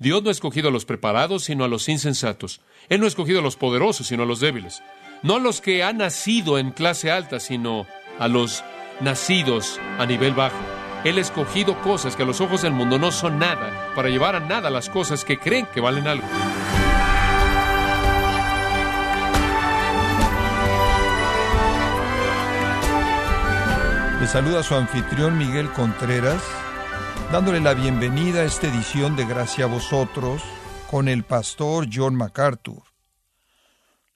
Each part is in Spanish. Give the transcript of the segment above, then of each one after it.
Dios no ha escogido a los preparados, sino a los insensatos. Él no ha escogido a los poderosos, sino a los débiles. No a los que han nacido en clase alta, sino a los nacidos a nivel bajo. Él ha escogido cosas que a los ojos del mundo no son nada, para llevar a nada las cosas que creen que valen algo. Le saluda su anfitrión Miguel Contreras, dándole la bienvenida a esta edición de Gracia a vosotros con el pastor John MacArthur.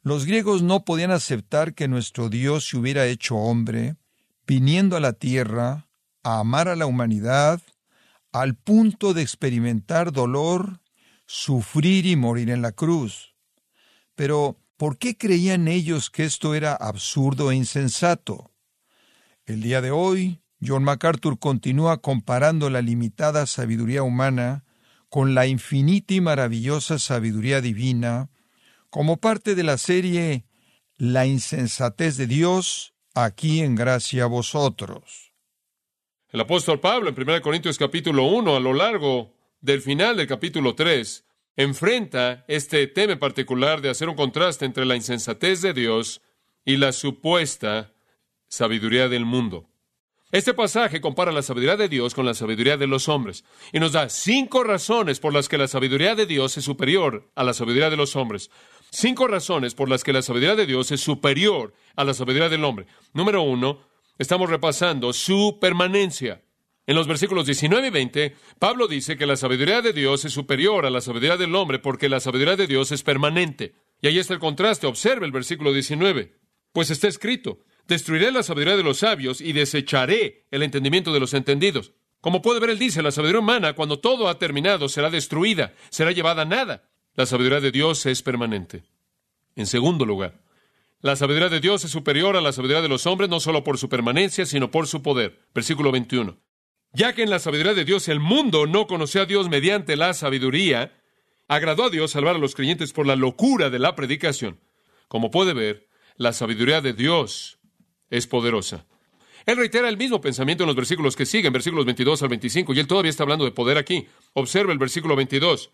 Los griegos no podían aceptar que nuestro Dios se hubiera hecho hombre, viniendo a la tierra a amar a la humanidad al punto de experimentar dolor, sufrir y morir en la cruz. Pero, ¿por qué creían ellos que esto era absurdo e insensato? El día de hoy, John MacArthur continúa comparando la limitada sabiduría humana con la infinita y maravillosa sabiduría divina como parte de la serie La insensatez de Dios aquí en gracia a vosotros. El apóstol Pablo en 1 Corintios capítulo 1, a lo largo del final del capítulo 3, enfrenta este tema particular de hacer un contraste entre la insensatez de Dios y la supuesta sabiduría del mundo. Este pasaje compara la sabiduría de Dios con la sabiduría de los hombres y nos da cinco razones por las que la sabiduría de Dios es superior a la sabiduría de los hombres. Cinco razones por las que la sabiduría de Dios es superior a la sabiduría del hombre. Número uno, estamos repasando su permanencia. En los versículos 19 y 20, Pablo dice que la sabiduría de Dios es superior a la sabiduría del hombre porque la sabiduría de Dios es permanente. Y ahí está el contraste. Observe el versículo 19. Pues está escrito, Destruiré la sabiduría de los sabios y desecharé el entendimiento de los entendidos. Como puede ver, él dice, la sabiduría humana, cuando todo ha terminado, será destruida, será llevada a nada. La sabiduría de Dios es permanente. En segundo lugar, la sabiduría de Dios es superior a la sabiduría de los hombres, no solo por su permanencia, sino por su poder. Versículo 21. Ya que en la sabiduría de Dios el mundo no conoció a Dios mediante la sabiduría, agradó a Dios salvar a los creyentes por la locura de la predicación. Como puede ver, la sabiduría de Dios es poderosa. Él reitera el mismo pensamiento en los versículos que siguen, versículos 22 al 25, y él todavía está hablando de poder aquí. Observe el versículo 22.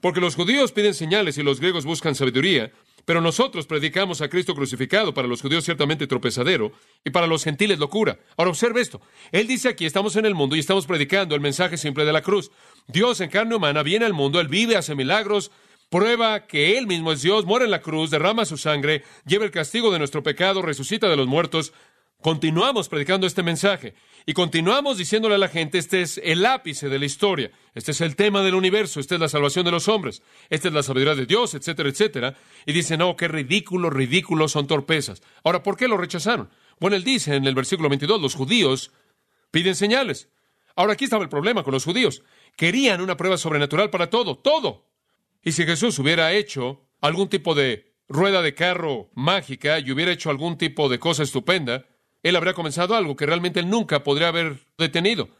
Porque los judíos piden señales y los griegos buscan sabiduría, pero nosotros predicamos a Cristo crucificado, para los judíos ciertamente tropezadero, y para los gentiles locura. Ahora observe esto. Él dice aquí, estamos en el mundo y estamos predicando el mensaje simple de la cruz. Dios en carne humana viene al mundo, Él vive, hace milagros, prueba que Él mismo es Dios, muere en la cruz, derrama su sangre, lleva el castigo de nuestro pecado, resucita de los muertos. Continuamos predicando este mensaje y continuamos diciéndole a la gente, este es el ápice de la historia, este es el tema del universo, esta es la salvación de los hombres, esta es la sabiduría de Dios, etcétera, etcétera. Y dice, no, qué ridículo, ridículo son torpezas. Ahora, ¿por qué lo rechazaron? Bueno, él dice en el versículo 22, los judíos piden señales. Ahora, aquí estaba el problema con los judíos. Querían una prueba sobrenatural para todo, todo. Y si Jesús hubiera hecho algún tipo de rueda de carro mágica y hubiera hecho algún tipo de cosa estupenda, él habría comenzado algo que realmente él nunca podría haber detenido.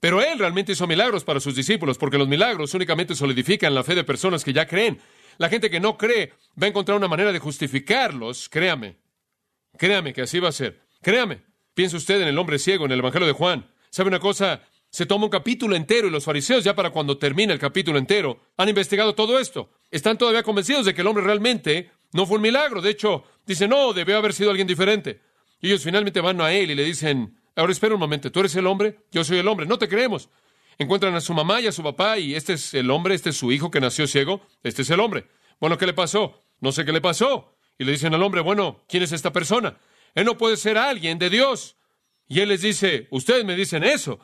Pero él realmente hizo milagros para sus discípulos, porque los milagros únicamente solidifican la fe de personas que ya creen. La gente que no cree va a encontrar una manera de justificarlos, créame. Créame que así va a ser. Créame. Piensa usted en el hombre ciego en el Evangelio de Juan. ¿Sabe una cosa? Se toma un capítulo entero y los fariseos ya para cuando termina el capítulo entero han investigado todo esto. Están todavía convencidos de que el hombre realmente no fue un milagro. De hecho, dicen, no, debió haber sido alguien diferente. Y ellos finalmente van a él y le dicen, ahora espera un momento, ¿tú eres el hombre? Yo soy el hombre, no te creemos. Encuentran a su mamá y a su papá y este es el hombre, este es su hijo que nació ciego, este es el hombre. Bueno, ¿qué le pasó? No sé qué le pasó. Y le dicen al hombre, bueno, ¿quién es esta persona? Él no puede ser alguien de Dios. Y él les dice, ustedes me dicen eso.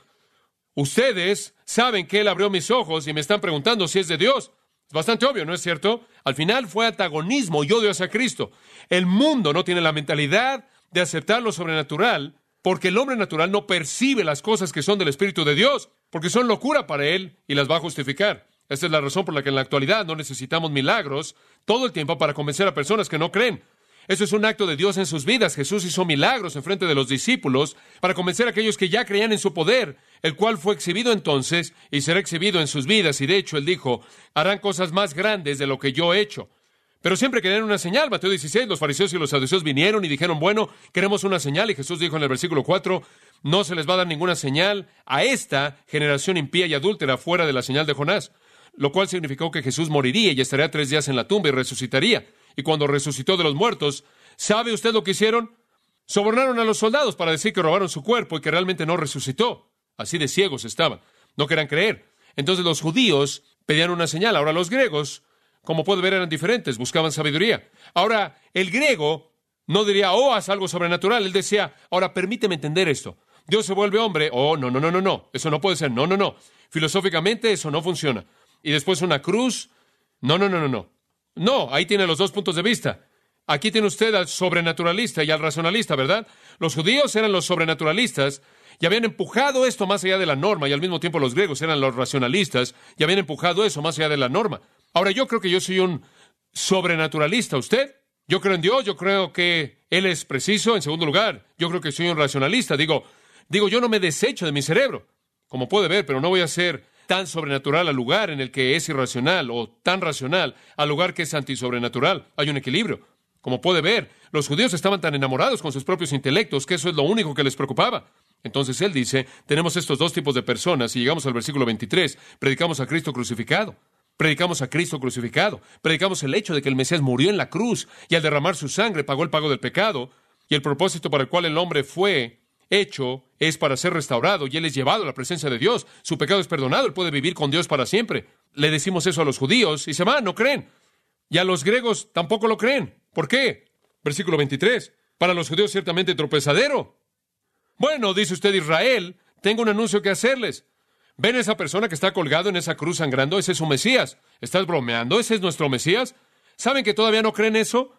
Ustedes saben que Él abrió mis ojos y me están preguntando si es de Dios. Es bastante obvio, ¿no es cierto? Al final fue antagonismo y odio hacia Cristo. El mundo no tiene la mentalidad de aceptar lo sobrenatural porque el hombre natural no percibe las cosas que son del Espíritu de Dios, porque son locura para él y las va a justificar. Esta es la razón por la que en la actualidad no necesitamos milagros todo el tiempo para convencer a personas que no creen. Eso es un acto de Dios en sus vidas. Jesús hizo milagros en frente de los discípulos para convencer a aquellos que ya creían en su poder, el cual fue exhibido entonces y será exhibido en sus vidas. Y de hecho, él dijo, harán cosas más grandes de lo que yo he hecho. Pero siempre querían una señal. Mateo 16, los fariseos y los saduceos vinieron y dijeron, bueno, queremos una señal. Y Jesús dijo en el versículo 4, no se les va a dar ninguna señal a esta generación impía y adúltera fuera de la señal de Jonás. lo cual significó que Jesús moriría y estaría tres días en la tumba y resucitaría. Y cuando resucitó de los muertos, ¿sabe usted lo que hicieron? Sobornaron a los soldados para decir que robaron su cuerpo y que realmente no resucitó. Así de ciegos estaban. No querían creer. Entonces los judíos pedían una señal. Ahora los griegos, como puede ver, eran diferentes, buscaban sabiduría. Ahora, el griego no diría, oh, haz algo sobrenatural. Él decía, ahora permíteme entender esto. Dios se vuelve hombre. Oh, no, no, no, no, no. Eso no puede ser. No, no, no. Filosóficamente eso no funciona. Y después una cruz. No, no, no, no, no. No, ahí tiene los dos puntos de vista. Aquí tiene usted al sobrenaturalista y al racionalista, ¿verdad? Los judíos eran los sobrenaturalistas y habían empujado esto más allá de la norma y al mismo tiempo los griegos eran los racionalistas y habían empujado eso más allá de la norma. Ahora yo creo que yo soy un sobrenaturalista. ¿Usted? Yo creo en Dios, yo creo que Él es preciso. En segundo lugar, yo creo que soy un racionalista. Digo, digo, yo no me desecho de mi cerebro, como puede ver, pero no voy a ser tan sobrenatural al lugar en el que es irracional o tan racional al lugar que es antisobrenatural. Hay un equilibrio. Como puede ver, los judíos estaban tan enamorados con sus propios intelectos que eso es lo único que les preocupaba. Entonces él dice, tenemos estos dos tipos de personas y llegamos al versículo 23, predicamos a Cristo crucificado. Predicamos a Cristo crucificado. Predicamos el hecho de que el Mesías murió en la cruz y al derramar su sangre pagó el pago del pecado. Y el propósito para el cual el hombre fue hecho es para ser restaurado y él es llevado a la presencia de Dios. Su pecado es perdonado, él puede vivir con Dios para siempre. Le decimos eso a los judíos y se van, no creen. Y a los griegos tampoco lo creen. ¿Por qué? Versículo 23. Para los judíos ciertamente tropezadero. Bueno, dice usted Israel, tengo un anuncio que hacerles. ¿Ven a esa persona que está colgado en esa cruz sangrando? Ese es su Mesías. ¿Estás bromeando? ¿Ese es nuestro Mesías? ¿Saben que todavía no creen eso?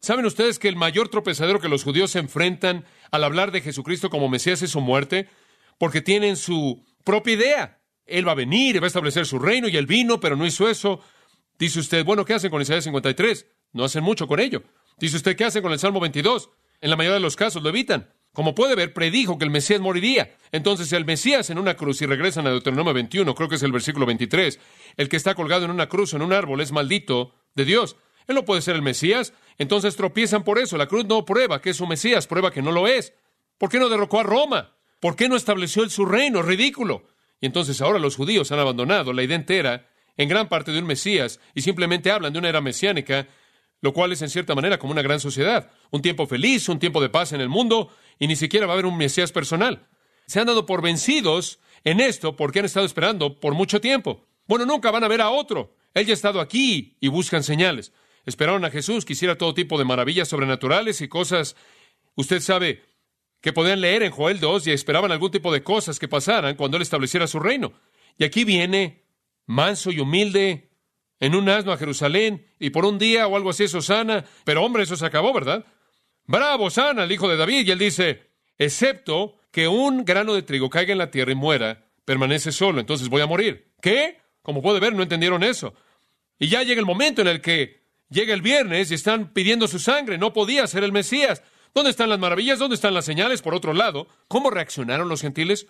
¿Saben ustedes que el mayor tropezadero que los judíos se enfrentan al hablar de Jesucristo como Mesías es su muerte? Porque tienen su propia idea. Él va a venir va a establecer su reino y él vino, pero no hizo eso. Dice usted, bueno, ¿qué hacen con Isaías 53? No hacen mucho con ello. Dice usted, ¿qué hacen con el Salmo 22? En la mayoría de los casos lo evitan. Como puede ver, predijo que el Mesías moriría. Entonces, el Mesías en una cruz, y regresan a Deuteronomio 21, creo que es el versículo 23, el que está colgado en una cruz, en un árbol, es maldito de Dios. Él no puede ser el Mesías. Entonces tropiezan por eso. La cruz no prueba que es su Mesías, prueba que no lo es. ¿Por qué no derrocó a Roma? ¿Por qué no estableció él su reino? Ridículo. Y entonces ahora los judíos han abandonado la idea entera en gran parte de un Mesías y simplemente hablan de una era mesiánica lo cual es en cierta manera como una gran sociedad. Un tiempo feliz, un tiempo de paz en el mundo, y ni siquiera va a haber un Mesías personal. Se han dado por vencidos en esto porque han estado esperando por mucho tiempo. Bueno, nunca van a ver a otro. Él ya ha estado aquí y buscan señales. Esperaron a Jesús que hiciera todo tipo de maravillas sobrenaturales y cosas, usted sabe, que podían leer en Joel 2 y esperaban algún tipo de cosas que pasaran cuando Él estableciera su reino. Y aquí viene, manso y humilde, en un asno a Jerusalén y por un día o algo así eso sana. Pero hombre, eso se acabó, ¿verdad? Bravo, sana, el hijo de David. Y él dice, excepto que un grano de trigo caiga en la tierra y muera, permanece solo, entonces voy a morir. ¿Qué? Como puede ver, no entendieron eso. Y ya llega el momento en el que llega el viernes y están pidiendo su sangre. No podía ser el Mesías. ¿Dónde están las maravillas? ¿Dónde están las señales? Por otro lado, ¿cómo reaccionaron los gentiles?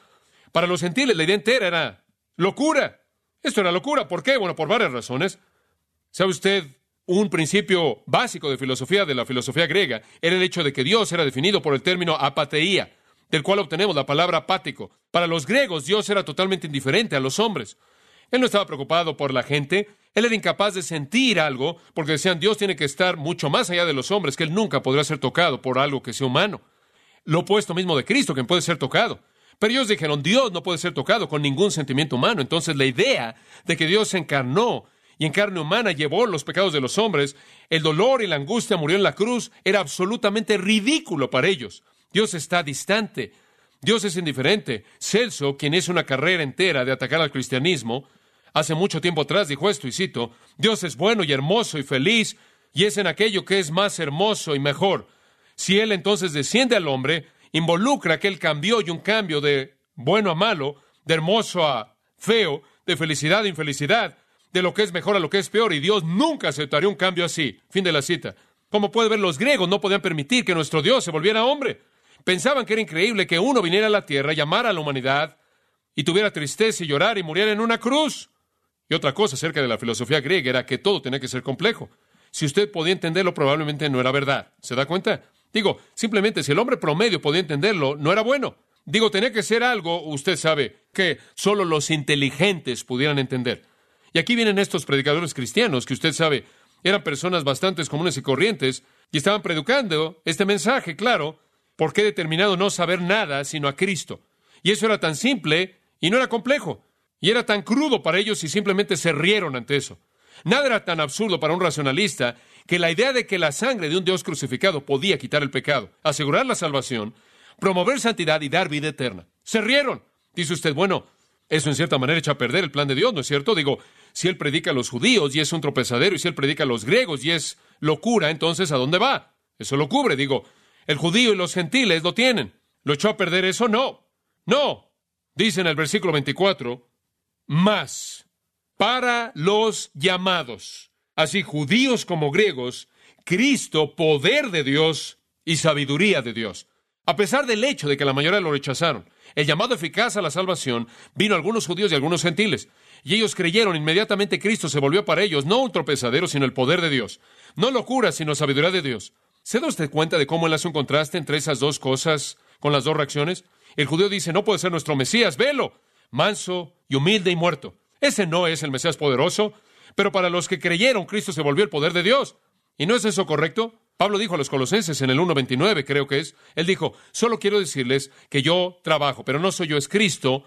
Para los gentiles la idea entera era locura. Esto era locura. ¿Por qué? Bueno, por varias razones. ¿Sabe usted? Un principio básico de filosofía, de la filosofía griega, era el hecho de que Dios era definido por el término apateía, del cual obtenemos la palabra apático. Para los griegos, Dios era totalmente indiferente a los hombres. Él no estaba preocupado por la gente, él era incapaz de sentir algo, porque decían Dios tiene que estar mucho más allá de los hombres, que él nunca podría ser tocado por algo que sea humano. Lo opuesto mismo de Cristo, quien puede ser tocado. Pero ellos dijeron, Dios no puede ser tocado con ningún sentimiento humano. Entonces la idea de que Dios se encarnó y en carne humana llevó los pecados de los hombres, el dolor y la angustia murió en la cruz, era absolutamente ridículo para ellos. Dios está distante. Dios es indiferente. Celso, quien hizo una carrera entera de atacar al cristianismo, hace mucho tiempo atrás dijo esto, y cito, Dios es bueno y hermoso y feliz, y es en aquello que es más hermoso y mejor. Si Él entonces desciende al hombre, involucra aquel cambio y un cambio de bueno a malo, de hermoso a feo, de felicidad a infelicidad, de lo que es mejor a lo que es peor, y Dios nunca aceptaría un cambio así. Fin de la cita. Como puede ver, los griegos no podían permitir que nuestro Dios se volviera hombre. Pensaban que era increíble que uno viniera a la tierra, llamara a la humanidad, y tuviera tristeza y llorar y muriera en una cruz. Y otra cosa acerca de la filosofía griega era que todo tenía que ser complejo. Si usted podía entenderlo, probablemente no era verdad. ¿Se da cuenta? Digo, simplemente si el hombre promedio podía entenderlo, no era bueno. Digo, tenía que ser algo, usted sabe, que solo los inteligentes pudieran entender. Y aquí vienen estos predicadores cristianos que usted sabe, eran personas bastante comunes y corrientes y estaban predicando este mensaje, claro, porque he determinado no saber nada sino a Cristo. Y eso era tan simple y no era complejo. Y era tan crudo para ellos y simplemente se rieron ante eso. Nada era tan absurdo para un racionalista que la idea de que la sangre de un Dios crucificado podía quitar el pecado, asegurar la salvación, promover santidad y dar vida eterna. Se rieron. Dice usted, bueno, eso en cierta manera echa a perder el plan de Dios, ¿no es cierto? Digo, si él predica a los judíos y es un tropezadero, y si él predica a los griegos y es locura, entonces ¿a dónde va? Eso lo cubre. Digo, el judío y los gentiles lo tienen. ¿Lo echó a perder eso? No. No. Dice en el versículo 24, más para los llamados, así judíos como griegos, Cristo, poder de Dios y sabiduría de Dios. A pesar del hecho de que la mayoría lo rechazaron, el llamado eficaz a la salvación vino a algunos judíos y a algunos gentiles. Y ellos creyeron, inmediatamente Cristo se volvió para ellos no un tropezadero, sino el poder de Dios. No locura, sino sabiduría de Dios. ¿Se da usted cuenta de cómo él hace un contraste entre esas dos cosas con las dos reacciones? El judío dice, no puede ser nuestro Mesías, velo, manso y humilde y muerto. Ese no es el Mesías poderoso, pero para los que creyeron, Cristo se volvió el poder de Dios. ¿Y no es eso correcto? Pablo dijo a los colosenses en el 1.29, creo que es, él dijo, solo quiero decirles que yo trabajo, pero no soy yo, es Cristo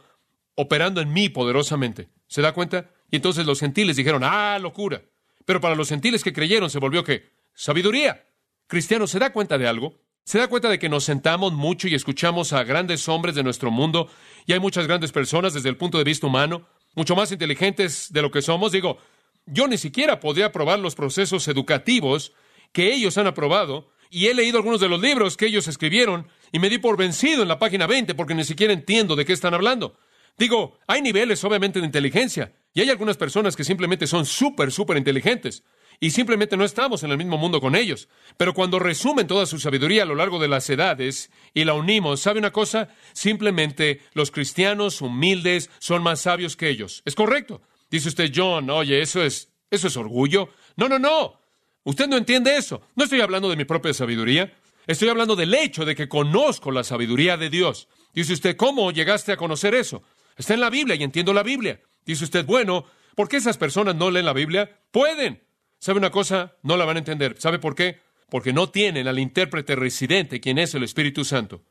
operando en mí poderosamente. ¿Se da cuenta? Y entonces los gentiles dijeron, ah, locura. Pero para los gentiles que creyeron se volvió qué? Sabiduría. Cristiano, ¿se da cuenta de algo? ¿Se da cuenta de que nos sentamos mucho y escuchamos a grandes hombres de nuestro mundo y hay muchas grandes personas desde el punto de vista humano mucho más inteligentes de lo que somos. Digo, yo ni siquiera podría aprobar los procesos educativos que ellos han aprobado, y he leído algunos de los libros que ellos escribieron, y me di por vencido en la página 20 porque ni siquiera entiendo de qué están hablando. Digo, hay niveles obviamente de inteligencia, y hay algunas personas que simplemente son súper, súper inteligentes, y simplemente no estamos en el mismo mundo con ellos. Pero cuando resumen toda su sabiduría a lo largo de las edades y la unimos, ¿sabe una cosa? Simplemente los cristianos humildes son más sabios que ellos. Es correcto. Dice usted, John, oye, eso es, eso es orgullo. No, no, no. Usted no entiende eso. No estoy hablando de mi propia sabiduría. Estoy hablando del hecho de que conozco la sabiduría de Dios. Dice usted, ¿cómo llegaste a conocer eso? Está en la Biblia y entiendo la Biblia. Dice usted, bueno, ¿por qué esas personas no leen la Biblia? Pueden. ¿Sabe una cosa? No la van a entender. ¿Sabe por qué? Porque no tienen al intérprete residente, quien es el Espíritu Santo.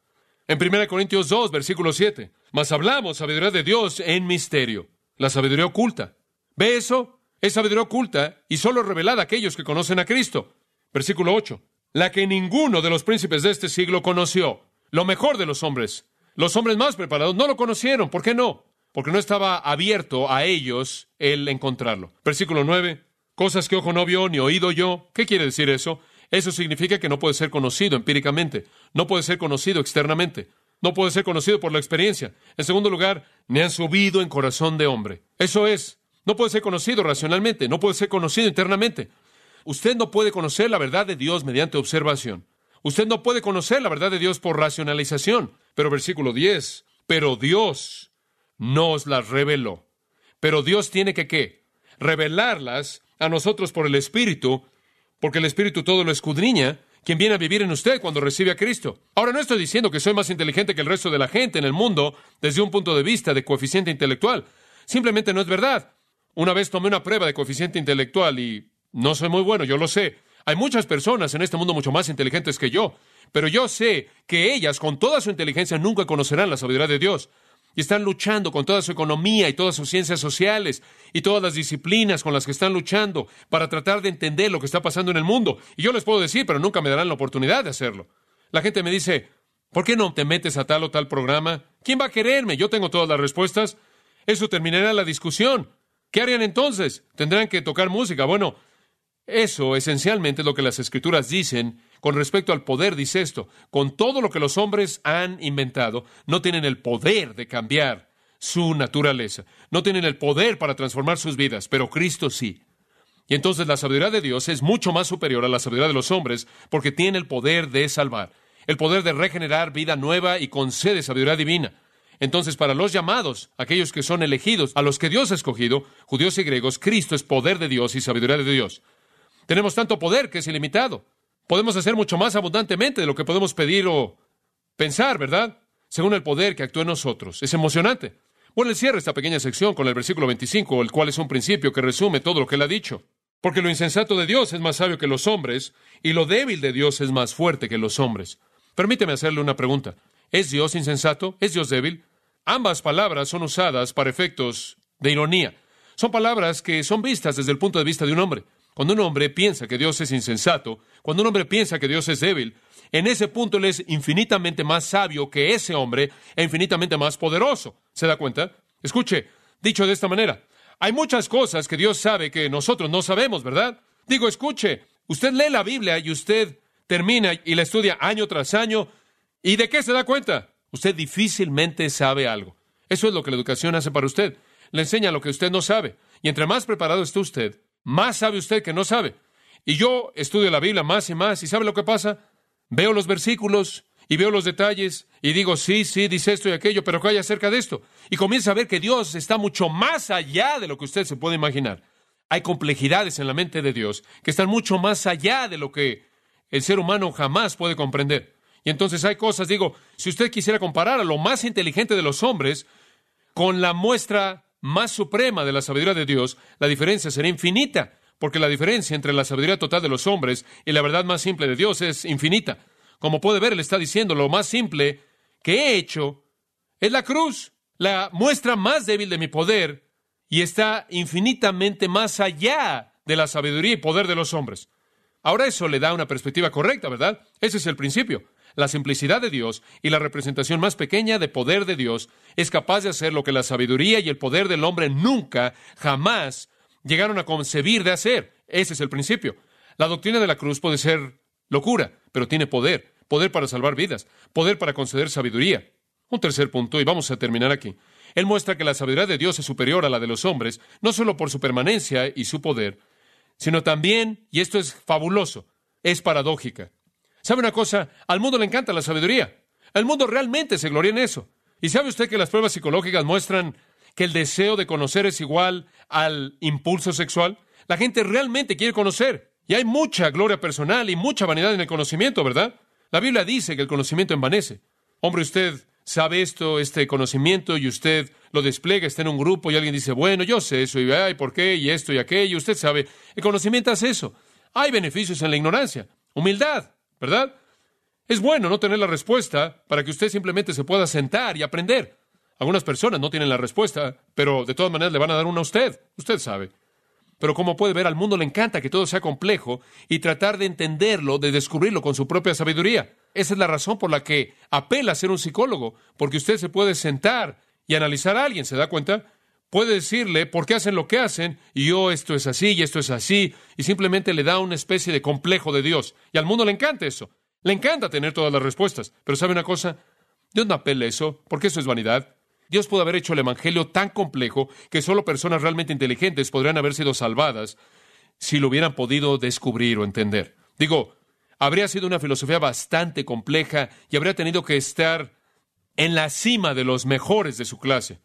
En 1 Corintios 2, versículo 7, mas hablamos sabiduría de Dios en misterio, la sabiduría oculta. ¿Ve eso? Es sabiduría oculta y solo revelada a aquellos que conocen a Cristo. Versículo 8, la que ninguno de los príncipes de este siglo conoció, lo mejor de los hombres. Los hombres más preparados no lo conocieron. ¿Por qué no? Porque no estaba abierto a ellos el encontrarlo. Versículo 9, cosas que ojo no vio ni oído yo. ¿Qué quiere decir eso? Eso significa que no puede ser conocido empíricamente, no puede ser conocido externamente, no puede ser conocido por la experiencia. En segundo lugar, ni han subido en corazón de hombre. Eso es, no puede ser conocido racionalmente, no puede ser conocido internamente. Usted no puede conocer la verdad de Dios mediante observación. Usted no puede conocer la verdad de Dios por racionalización. Pero versículo 10, pero Dios nos las reveló. Pero Dios tiene que qué? Revelarlas a nosotros por el Espíritu, porque el Espíritu todo lo escudriña, quien viene a vivir en usted cuando recibe a Cristo. Ahora no estoy diciendo que soy más inteligente que el resto de la gente en el mundo desde un punto de vista de coeficiente intelectual. Simplemente no es verdad. Una vez tomé una prueba de coeficiente intelectual y no soy muy bueno, yo lo sé. Hay muchas personas en este mundo mucho más inteligentes que yo, pero yo sé que ellas, con toda su inteligencia, nunca conocerán la sabiduría de Dios y están luchando con toda su economía y todas sus ciencias sociales y todas las disciplinas con las que están luchando para tratar de entender lo que está pasando en el mundo. Y yo les puedo decir, pero nunca me darán la oportunidad de hacerlo. La gente me dice, ¿por qué no te metes a tal o tal programa? ¿Quién va a quererme? Yo tengo todas las respuestas. Eso terminará la discusión. ¿Qué harían entonces? ¿Tendrán que tocar música? Bueno, eso esencialmente es lo que las escrituras dicen con respecto al poder, dice esto, con todo lo que los hombres han inventado, no tienen el poder de cambiar su naturaleza, no tienen el poder para transformar sus vidas, pero Cristo sí. Y entonces la sabiduría de Dios es mucho más superior a la sabiduría de los hombres porque tiene el poder de salvar, el poder de regenerar vida nueva y concede sabiduría divina. Entonces, para los llamados, aquellos que son elegidos, a los que Dios ha escogido, judíos y griegos, Cristo es poder de Dios y sabiduría de Dios. Tenemos tanto poder que es ilimitado. Podemos hacer mucho más abundantemente de lo que podemos pedir o pensar, ¿verdad? Según el poder que actúa en nosotros. Es emocionante. Bueno, él cierra esta pequeña sección con el versículo 25, el cual es un principio que resume todo lo que él ha dicho. Porque lo insensato de Dios es más sabio que los hombres, y lo débil de Dios es más fuerte que los hombres. Permíteme hacerle una pregunta. ¿Es Dios insensato? ¿Es Dios débil? Ambas palabras son usadas para efectos de ironía. Son palabras que son vistas desde el punto de vista de un hombre. Cuando un hombre piensa que Dios es insensato, cuando un hombre piensa que Dios es débil, en ese punto él es infinitamente más sabio que ese hombre e infinitamente más poderoso. ¿Se da cuenta? Escuche, dicho de esta manera, hay muchas cosas que Dios sabe que nosotros no sabemos, ¿verdad? Digo, escuche, usted lee la Biblia y usted termina y la estudia año tras año, ¿y de qué se da cuenta? Usted difícilmente sabe algo. Eso es lo que la educación hace para usted. Le enseña lo que usted no sabe. Y entre más preparado esté usted, más sabe usted que no sabe. Y yo estudio la Biblia más y más, ¿y sabe lo que pasa? Veo los versículos y veo los detalles y digo, sí, sí, dice esto y aquello, pero ¿qué hay acerca de esto? Y comienza a ver que Dios está mucho más allá de lo que usted se puede imaginar. Hay complejidades en la mente de Dios que están mucho más allá de lo que el ser humano jamás puede comprender. Y entonces hay cosas, digo, si usted quisiera comparar a lo más inteligente de los hombres con la muestra más suprema de la sabiduría de Dios, la diferencia será infinita, porque la diferencia entre la sabiduría total de los hombres y la verdad más simple de Dios es infinita. Como puede ver, le está diciendo, lo más simple que he hecho es la cruz, la muestra más débil de mi poder, y está infinitamente más allá de la sabiduría y poder de los hombres. Ahora eso le da una perspectiva correcta, ¿verdad? Ese es el principio. La simplicidad de Dios y la representación más pequeña de poder de Dios es capaz de hacer lo que la sabiduría y el poder del hombre nunca, jamás llegaron a concebir de hacer. Ese es el principio. La doctrina de la cruz puede ser locura, pero tiene poder. Poder para salvar vidas, poder para conceder sabiduría. Un tercer punto, y vamos a terminar aquí. Él muestra que la sabiduría de Dios es superior a la de los hombres, no solo por su permanencia y su poder, sino también, y esto es fabuloso, es paradójica. ¿Sabe una cosa? Al mundo le encanta la sabiduría. El mundo realmente se gloria en eso. ¿Y sabe usted que las pruebas psicológicas muestran que el deseo de conocer es igual al impulso sexual? La gente realmente quiere conocer. Y hay mucha gloria personal y mucha vanidad en el conocimiento, ¿verdad? La Biblia dice que el conocimiento envanece. Hombre, usted sabe esto, este conocimiento, y usted lo despliega, está en un grupo y alguien dice, bueno, yo sé eso, y ay, ¿por qué? Y esto y aquello. Usted sabe, el conocimiento hace eso. Hay beneficios en la ignorancia. Humildad, ¿verdad? Es bueno no tener la respuesta para que usted simplemente se pueda sentar y aprender. Algunas personas no tienen la respuesta, pero de todas maneras le van a dar una a usted. Usted sabe. Pero como puede ver, al mundo le encanta que todo sea complejo y tratar de entenderlo, de descubrirlo con su propia sabiduría. Esa es la razón por la que apela a ser un psicólogo, porque usted se puede sentar y analizar a alguien, ¿se da cuenta? Puede decirle por qué hacen lo que hacen, y yo esto es así, y esto es así, y simplemente le da una especie de complejo de Dios. Y al mundo le encanta eso. Le encanta tener todas las respuestas. Pero ¿sabe una cosa? Dios no apela eso, porque eso es vanidad. Dios pudo haber hecho el Evangelio tan complejo que solo personas realmente inteligentes podrían haber sido salvadas si lo hubieran podido descubrir o entender. Digo, habría sido una filosofía bastante compleja y habría tenido que estar en la cima de los mejores de su clase.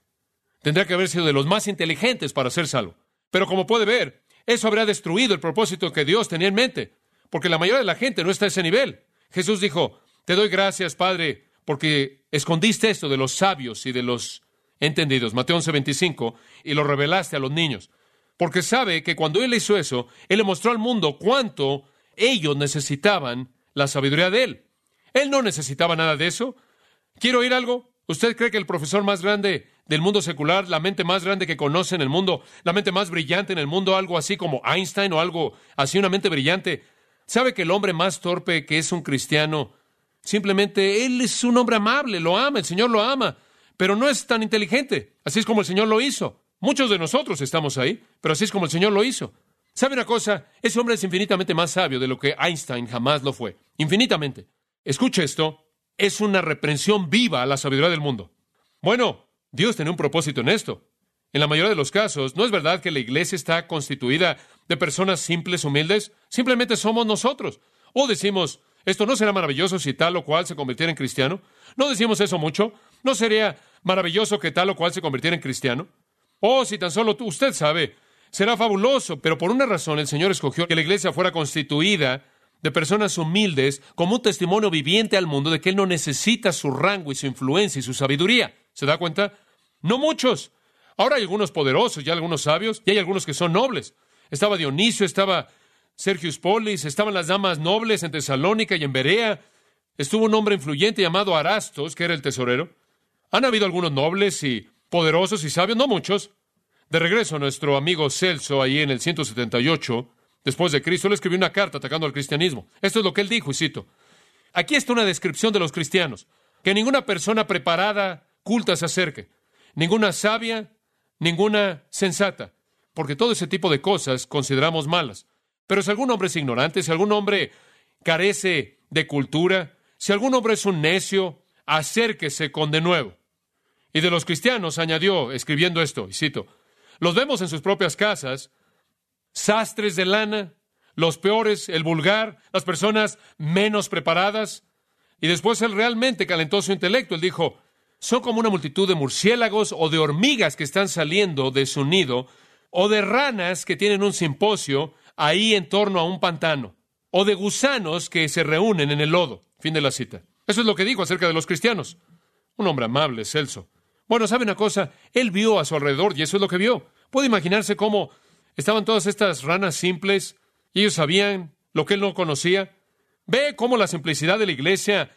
Tendría que haber sido de los más inteligentes para ser salvo. Pero como puede ver, eso habría destruido el propósito que Dios tenía en mente, porque la mayoría de la gente no está a ese nivel. Jesús dijo, te doy gracias, Padre, porque escondiste esto de los sabios y de los entendidos, Mateo 11:25, y lo revelaste a los niños. Porque sabe que cuando Él hizo eso, Él le mostró al mundo cuánto ellos necesitaban la sabiduría de Él. Él no necesitaba nada de eso. ¿Quiero oír algo? ¿Usted cree que el profesor más grande del mundo secular, la mente más grande que conoce en el mundo, la mente más brillante en el mundo, algo así como Einstein o algo así, una mente brillante, sabe que el hombre más torpe que es un cristiano, simplemente él es un hombre amable, lo ama, el Señor lo ama, pero no es tan inteligente, así es como el Señor lo hizo. Muchos de nosotros estamos ahí, pero así es como el Señor lo hizo. ¿Sabe una cosa? Ese hombre es infinitamente más sabio de lo que Einstein jamás lo fue. Infinitamente. Escuche esto. Es una reprensión viva a la sabiduría del mundo. Bueno, Dios tiene un propósito en esto. En la mayoría de los casos, ¿no es verdad que la iglesia está constituida de personas simples, humildes? Simplemente somos nosotros. O decimos, esto no será maravilloso si tal o cual se convirtiera en cristiano. ¿No decimos eso mucho? ¿No sería maravilloso que tal o cual se convirtiera en cristiano? O si tan solo usted sabe, será fabuloso, pero por una razón el Señor escogió que la iglesia fuera constituida de personas humildes como un testimonio viviente al mundo de que Él no necesita su rango y su influencia y su sabiduría. ¿Se da cuenta? No muchos. Ahora hay algunos poderosos y algunos sabios y hay algunos que son nobles. Estaba Dionisio, estaba Sergius Polis, estaban las damas nobles en Tesalónica y en Berea. Estuvo un hombre influyente llamado Arastos, que era el tesorero. Han habido algunos nobles y poderosos y sabios, no muchos. De regreso, nuestro amigo Celso, ahí en el 178, después de Cristo, le escribió una carta atacando al cristianismo. Esto es lo que él dijo, y cito. Aquí está una descripción de los cristianos. Que ninguna persona preparada, culta se acerque. Ninguna sabia, ninguna sensata. Porque todo ese tipo de cosas consideramos malas. Pero si algún hombre es ignorante, si algún hombre carece de cultura, si algún hombre es un necio, acérquese con de nuevo. Y de los cristianos añadió, escribiendo esto, y cito, los vemos en sus propias casas, sastres de lana, los peores, el vulgar, las personas menos preparadas. Y después él realmente calentó su intelecto. Él dijo, son como una multitud de murciélagos o de hormigas que están saliendo de su nido, o de ranas que tienen un simposio ahí en torno a un pantano, o de gusanos que se reúnen en el lodo. Fin de la cita. Eso es lo que dijo acerca de los cristianos. Un hombre amable, Celso. Bueno, ¿sabe una cosa? Él vio a su alrededor y eso es lo que vio. Puede imaginarse cómo estaban todas estas ranas simples y ellos sabían lo que él no conocía. ¿Ve cómo la simplicidad de la iglesia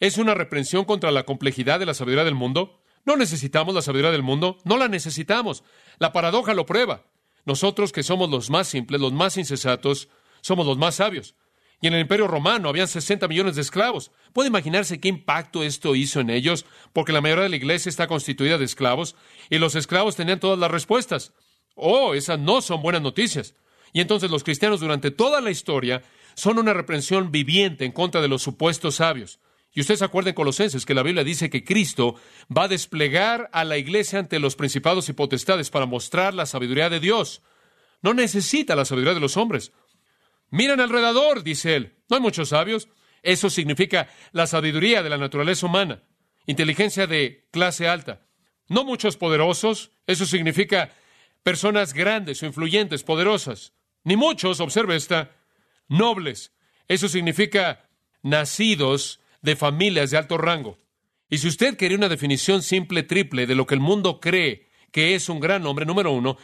es una reprensión contra la complejidad de la sabiduría del mundo? No necesitamos la sabiduría del mundo, no la necesitamos. La paradoja lo prueba. Nosotros que somos los más simples, los más insensatos, somos los más sabios. Y en el Imperio Romano habían 60 millones de esclavos. ¿Puede imaginarse qué impacto esto hizo en ellos? Porque la mayoría de la iglesia está constituida de esclavos y los esclavos tenían todas las respuestas. Oh, esas no son buenas noticias. Y entonces los cristianos durante toda la historia son una reprensión viviente en contra de los supuestos sabios. Y ustedes se acuerdan Colosenses que la Biblia dice que Cristo va a desplegar a la iglesia ante los principados y potestades para mostrar la sabiduría de Dios. No necesita la sabiduría de los hombres. Miran alrededor, dice él. No hay muchos sabios. Eso significa la sabiduría de la naturaleza humana, inteligencia de clase alta. No muchos poderosos. Eso significa personas grandes o influyentes, poderosas. Ni muchos, observe esta, nobles. Eso significa nacidos de familias de alto rango. Y si usted quería una definición simple, triple, de lo que el mundo cree que es un gran hombre, número uno,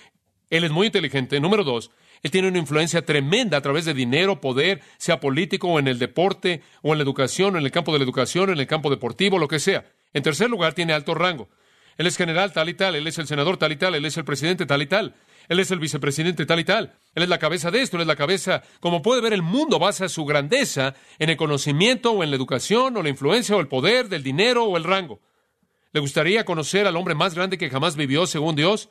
él es muy inteligente. Número dos, él tiene una influencia tremenda a través de dinero, poder, sea político o en el deporte, o en la educación, o en el campo de la educación, o en el campo deportivo, lo que sea. En tercer lugar, tiene alto rango. Él es general tal y tal, él es el senador tal y tal, él es el presidente tal y tal, él es el vicepresidente tal y tal, él es la cabeza de esto, él es la cabeza. Como puede ver, el mundo basa su grandeza en el conocimiento o en la educación o la influencia o el poder del dinero o el rango. ¿Le gustaría conocer al hombre más grande que jamás vivió según Dios?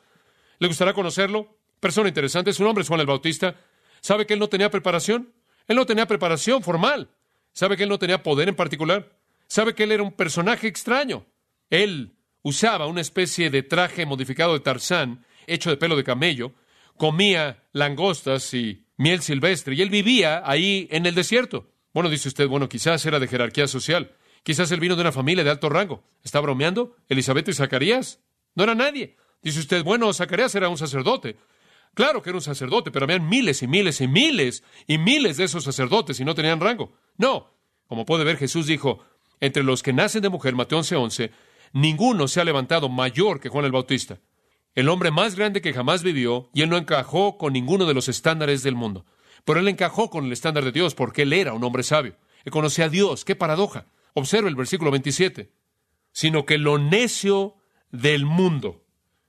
¿Le gustaría conocerlo? Persona interesante, su nombre es Juan el Bautista. ¿Sabe que él no tenía preparación? Él no tenía preparación formal. ¿Sabe que él no tenía poder en particular? ¿Sabe que él era un personaje extraño? Él usaba una especie de traje modificado de Tarzán, hecho de pelo de camello, comía langostas y miel silvestre, y él vivía ahí en el desierto. Bueno, dice usted, bueno, quizás era de jerarquía social. Quizás él vino de una familia de alto rango. ¿Está bromeando? ¿Elizabeth y Zacarías? No era nadie. Dice usted, bueno, Zacarías era un sacerdote. Claro que era un sacerdote, pero habían miles y miles y miles y miles de esos sacerdotes y no tenían rango. No. Como puede ver, Jesús dijo, entre los que nacen de mujer, Mateo 11:11, ninguno se ha levantado mayor que Juan el Bautista. El hombre más grande que jamás vivió, y él no encajó con ninguno de los estándares del mundo. Pero él encajó con el estándar de Dios porque él era un hombre sabio. Él conocía a Dios. ¡Qué paradoja! Observe el versículo 27. Sino que lo necio del mundo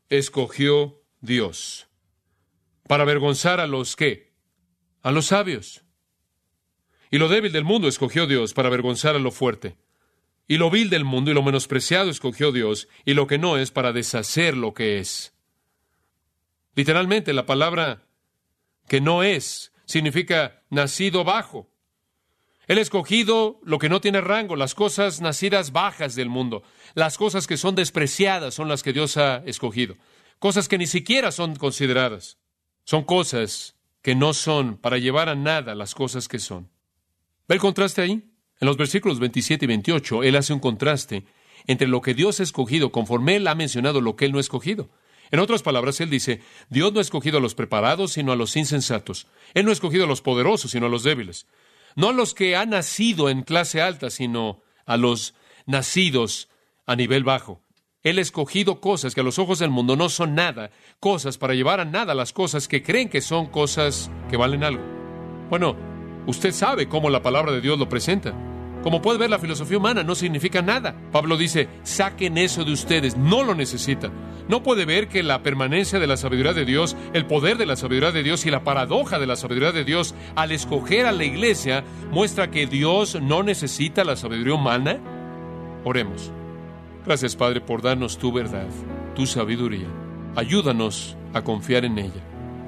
escogió Dios para avergonzar a los que, a los sabios. Y lo débil del mundo escogió Dios para avergonzar a lo fuerte. Y lo vil del mundo y lo menospreciado escogió Dios, y lo que no es para deshacer lo que es. Literalmente la palabra que no es significa nacido bajo. Él ha escogido lo que no tiene rango, las cosas nacidas bajas del mundo. Las cosas que son despreciadas son las que Dios ha escogido. Cosas que ni siquiera son consideradas. Son cosas que no son para llevar a nada las cosas que son. ¿Ve el contraste ahí? En los versículos 27 y 28, él hace un contraste entre lo que Dios ha escogido conforme él ha mencionado lo que él no ha escogido. En otras palabras, él dice, Dios no ha escogido a los preparados, sino a los insensatos. Él no ha escogido a los poderosos, sino a los débiles. No a los que han nacido en clase alta, sino a los nacidos a nivel bajo. Él ha escogido cosas que a los ojos del mundo no son nada, cosas para llevar a nada las cosas que creen que son cosas que valen algo. Bueno, usted sabe cómo la palabra de Dios lo presenta. Como puede ver, la filosofía humana no significa nada. Pablo dice, saquen eso de ustedes, no lo necesitan. No puede ver que la permanencia de la sabiduría de Dios, el poder de la sabiduría de Dios y la paradoja de la sabiduría de Dios al escoger a la iglesia muestra que Dios no necesita la sabiduría humana. Oremos. Gracias Padre por darnos tu verdad, tu sabiduría. Ayúdanos a confiar en ella,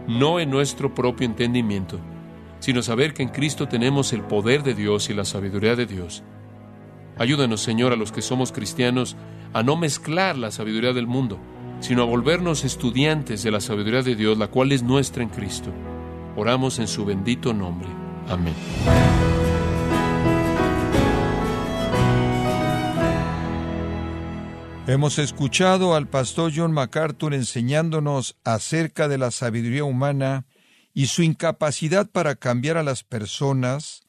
no en nuestro propio entendimiento, sino saber que en Cristo tenemos el poder de Dios y la sabiduría de Dios. Ayúdanos, Señor, a los que somos cristianos, a no mezclar la sabiduría del mundo, sino a volvernos estudiantes de la sabiduría de Dios, la cual es nuestra en Cristo. Oramos en su bendito nombre. Amén. Hemos escuchado al pastor John MacArthur enseñándonos acerca de la sabiduría humana y su incapacidad para cambiar a las personas,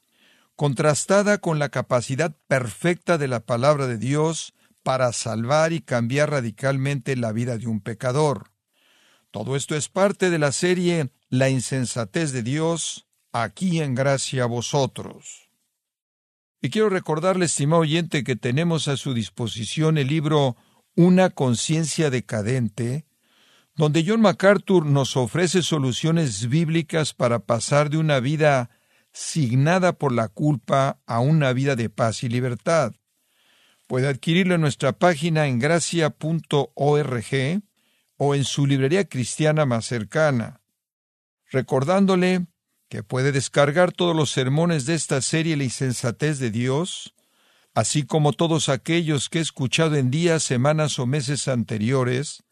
contrastada con la capacidad perfecta de la palabra de Dios para salvar y cambiar radicalmente la vida de un pecador. Todo esto es parte de la serie La insensatez de Dios, aquí en gracia a vosotros. Y quiero recordarle, estimado oyente, que tenemos a su disposición el libro una conciencia decadente, donde John MacArthur nos ofrece soluciones bíblicas para pasar de una vida signada por la culpa a una vida de paz y libertad. Puede adquirirlo en nuestra página en gracia.org o en su librería cristiana más cercana. Recordándole que puede descargar todos los sermones de esta serie La insensatez de Dios, así como todos aquellos que he escuchado en días, semanas o meses anteriores,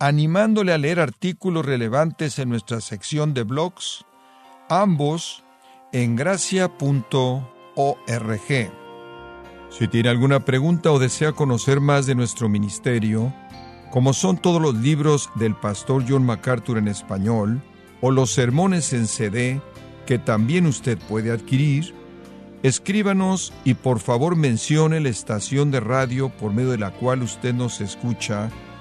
animándole a leer artículos relevantes en nuestra sección de blogs, ambos en gracia.org. Si tiene alguna pregunta o desea conocer más de nuestro ministerio, como son todos los libros del pastor John MacArthur en español, o los sermones en CD que también usted puede adquirir, Escríbanos y por favor mencione la estación de radio por medio de la cual usted nos escucha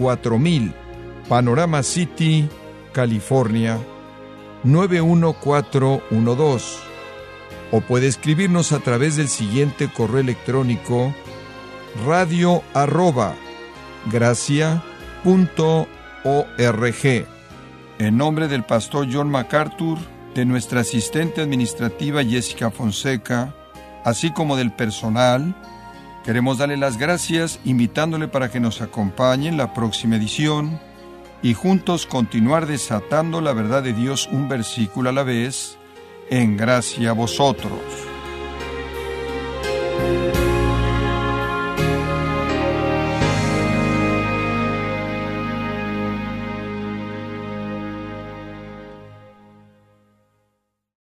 4000, Panorama City, California 91412. O puede escribirnos a través del siguiente correo electrónico radio arroba gracia.org. En nombre del pastor John MacArthur, de nuestra asistente administrativa Jessica Fonseca, así como del personal, queremos darle las gracias invitándole para que nos acompañe en la próxima edición y juntos continuar desatando la verdad de Dios un versículo a la vez, en gracia a vosotros.